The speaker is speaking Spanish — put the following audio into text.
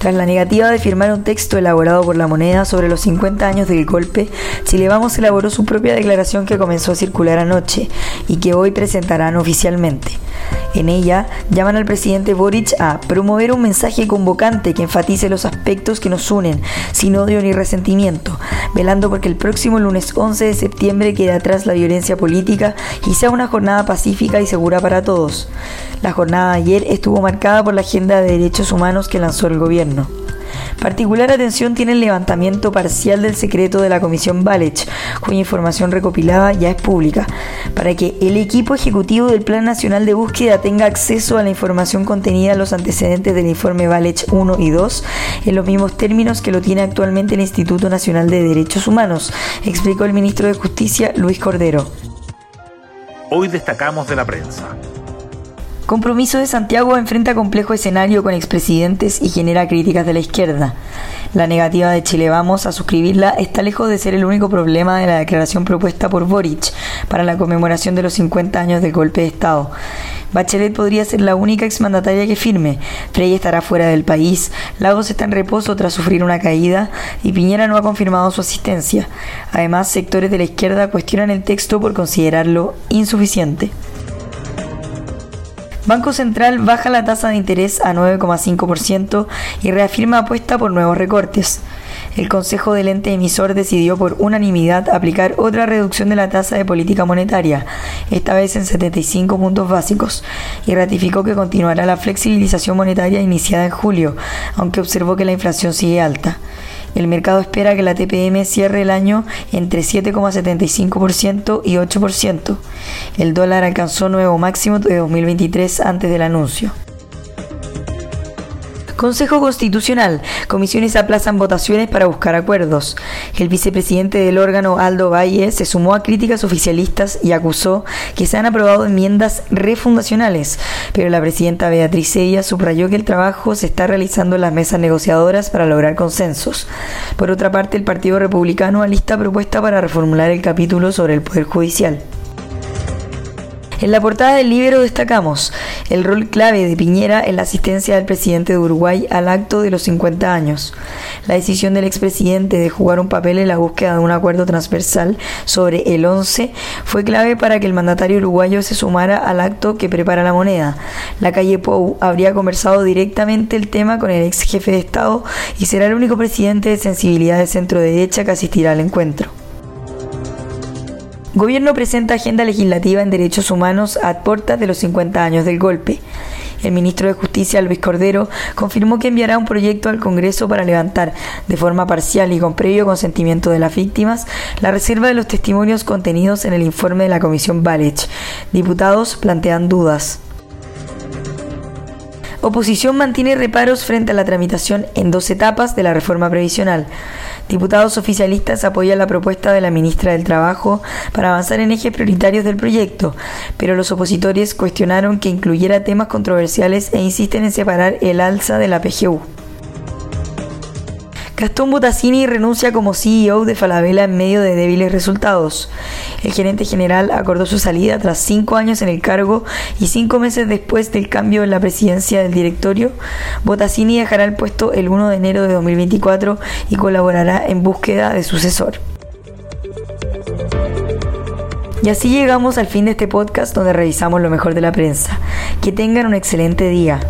Tras la negativa de firmar un texto elaborado por la moneda sobre los 50 años del golpe, Chile Vamos elaboró su propia declaración que comenzó a circular anoche y que hoy presentarán oficialmente. En ella llaman al presidente Boric a promover un mensaje convocante que enfatice los aspectos que nos unen, sin odio ni resentimiento, velando porque el próximo lunes 11 de septiembre quede atrás la violencia política y sea una jornada pacífica y segura para todos. La jornada de ayer estuvo marcada por la agenda de derechos humanos que lanzó el gobierno. Particular atención tiene el levantamiento parcial del secreto de la Comisión Balech, cuya información recopilada ya es pública, para que el equipo ejecutivo del Plan Nacional de Búsqueda tenga acceso a la información contenida en los antecedentes del informe Balech 1 y 2 en los mismos términos que lo tiene actualmente el Instituto Nacional de Derechos Humanos, explicó el ministro de Justicia Luis Cordero. Hoy destacamos de la prensa. Compromiso de Santiago enfrenta complejo escenario con expresidentes y genera críticas de la izquierda. La negativa de Chile Vamos a suscribirla está lejos de ser el único problema de la declaración propuesta por Boric para la conmemoración de los 50 años del golpe de Estado. Bachelet podría ser la única exmandataria que firme, Frey estará fuera del país, Lagos está en reposo tras sufrir una caída y Piñera no ha confirmado su asistencia. Además, sectores de la izquierda cuestionan el texto por considerarlo insuficiente. Banco Central baja la tasa de interés a 9,5% y reafirma apuesta por nuevos recortes. El Consejo del ente emisor decidió por unanimidad aplicar otra reducción de la tasa de política monetaria, esta vez en 75 puntos básicos, y ratificó que continuará la flexibilización monetaria iniciada en julio, aunque observó que la inflación sigue alta. El mercado espera que la TPM cierre el año entre 7,75% y 8%. El dólar alcanzó nuevo máximo de 2023 antes del anuncio. Consejo Constitucional. Comisiones aplazan votaciones para buscar acuerdos. El vicepresidente del órgano, Aldo Valle, se sumó a críticas oficialistas y acusó que se han aprobado enmiendas refundacionales, pero la presidenta Beatriz Sella subrayó que el trabajo se está realizando en las mesas negociadoras para lograr consensos. Por otra parte, el Partido Republicano alista propuesta para reformular el capítulo sobre el Poder Judicial. En la portada del libro destacamos el rol clave de Piñera en la asistencia del presidente de Uruguay al acto de los 50 años. La decisión del expresidente de jugar un papel en la búsqueda de un acuerdo transversal sobre el 11 fue clave para que el mandatario uruguayo se sumara al acto que prepara la moneda. La calle Pou habría conversado directamente el tema con el ex jefe de Estado y será el único presidente de sensibilidad de centro derecha que asistirá al encuentro. Gobierno presenta agenda legislativa en derechos humanos a puertas de los 50 años del golpe. El ministro de Justicia, Luis Cordero, confirmó que enviará un proyecto al Congreso para levantar, de forma parcial y con previo consentimiento de las víctimas, la reserva de los testimonios contenidos en el informe de la Comisión Balech. Diputados plantean dudas. Oposición mantiene reparos frente a la tramitación en dos etapas de la reforma previsional. Diputados oficialistas apoyan la propuesta de la ministra del Trabajo para avanzar en ejes prioritarios del proyecto, pero los opositores cuestionaron que incluyera temas controversiales e insisten en separar el alza de la PGU. Gastón Botasini renuncia como CEO de Falabella en medio de débiles resultados. El gerente general acordó su salida tras cinco años en el cargo y cinco meses después del cambio en la presidencia del directorio. Botasini dejará el puesto el 1 de enero de 2024 y colaborará en búsqueda de sucesor. Y así llegamos al fin de este podcast donde revisamos lo mejor de la prensa. Que tengan un excelente día.